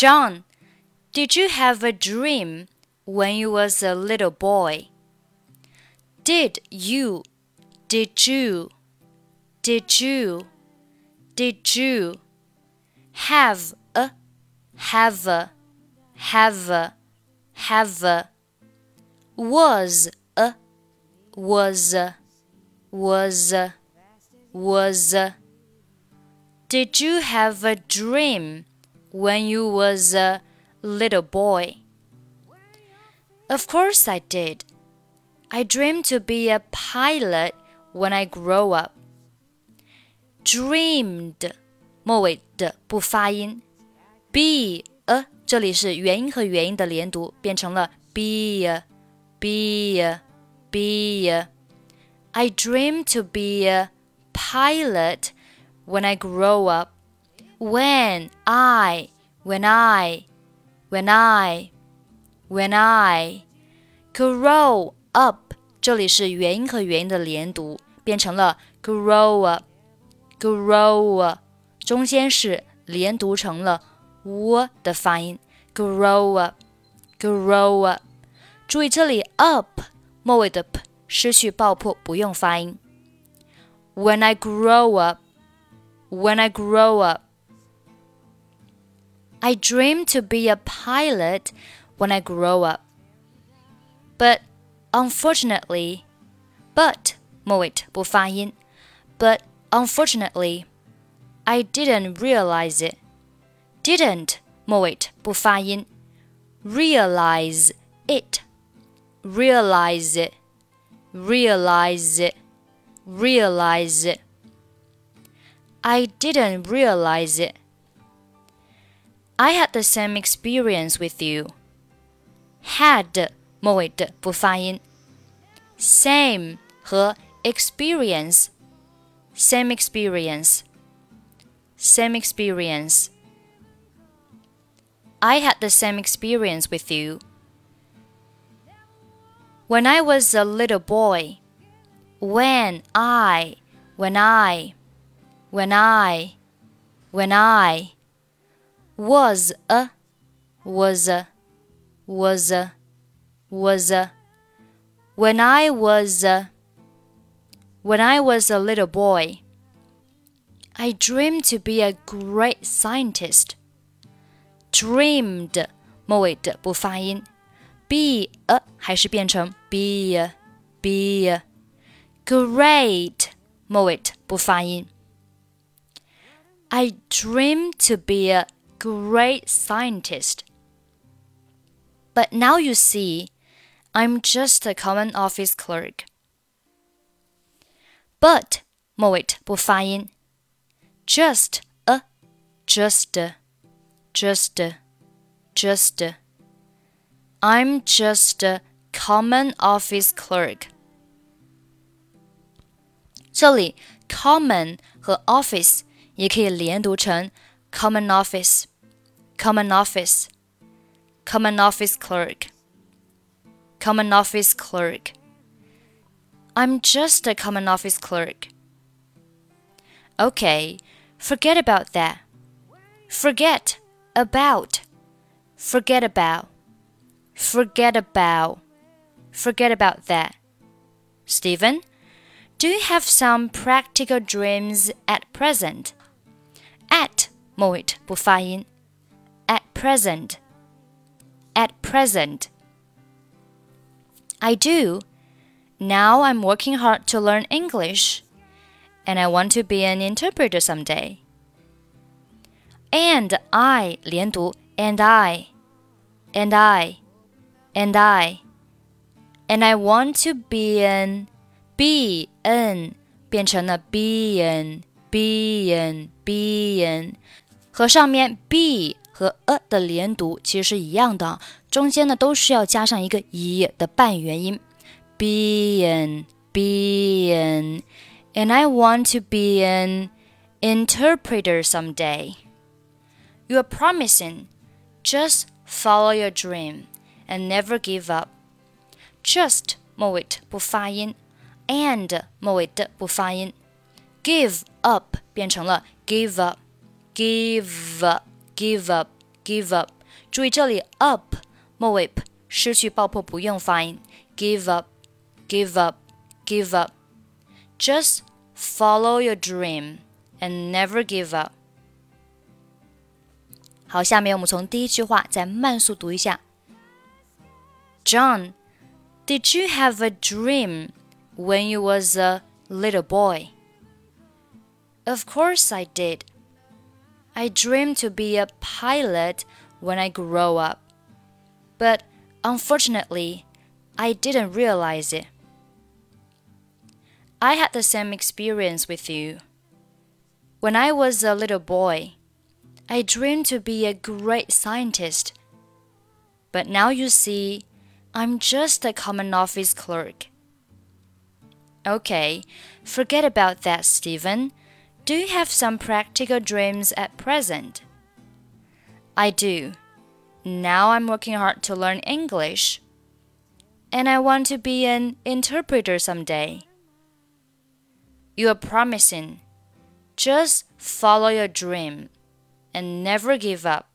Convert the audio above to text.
John, did you have a dream when you was a little boy? Did you? Did you? Did you? Did you have a have a have a have a was a was a was a was a Did you have a dream when you was a little boy? Of course I did. I dreamed to be a pilot when I grow up. Dreamed 末尾的不发音，be a 这里是元音和元音的连读，变成了 be a be a be a. I dream to be a pilot when I grow up. When I when I when I when I grow up，这里是元音和元音的连读，变成了 grow up grow up，中间是连读成了 w 的发音，grow up grow up。注意这里 up 末尾的 p 失去爆破，不用发音。When I grow up, when I grow up, I dream to be a pilot when I grow up. But unfortunately, but 末尾不发音，but unfortunately, I didn't realize it. Didn't 末尾不发音，realize it, realize it, realize it, realize it. I didn't realize it. I had the same experience with you. Had 末尾的不发音，same 和 experience same experience, same experience. I had the same experience with you. When I was a little boy, when I, when I, when I, when I was a, was a, was a, was a, when I was a, when I was a little boy, I dreamed to be a great scientist. Dreamed 末尾的不发音，be a 还是变成 be a be a great 末尾不发音。I dreamed to be a great scientist. But now you see, I'm just a common office clerk. But 末尾不发音，just a just a just a just a I'm just a common office clerk. 这里 common 和 office 也可以连读成 common office, common office, common office clerk, common office clerk. I'm just a common office clerk. Okay, forget about that. Forget about. Forget about. Forget about. Forget about that. Steven, do you have some practical dreams at present? At末尾不发音. At present. At present. I do. Now I'm working hard to learn English, and I want to be an interpreter someday. And I 连读 and I, and I, and I, and I want to be an be an 变成了 be an be an be an 和上面 be 和 a 的连读其实是一样的，中间呢都是要加上一个 e 的半元音。be an, be an, and I want to be an interpreter someday. You are promising. Just follow your dream and never give up. Just 末尾不发音，and 末尾的不发音，give up 变成了 give up, give up, give up, give up。注意这里 up 末尾 p 失去爆破，不用发音。give up, give up, give up. Just follow your dream and never give up. 好，下面我们从第一句话再慢速读一下。John, did you have a dream when you was a little boy? Of course I did. I dreamed to be a pilot when I grow up. But unfortunately, I didn't realize it. I had the same experience with you. When I was a little boy, I dreamed to be a great scientist. But now you see, I'm just a common office clerk. Okay, forget about that, Steven. Do you have some practical dreams at present? I do. Now I'm working hard to learn English. And I want to be an interpreter someday. You are promising. Just follow your dream and never give up.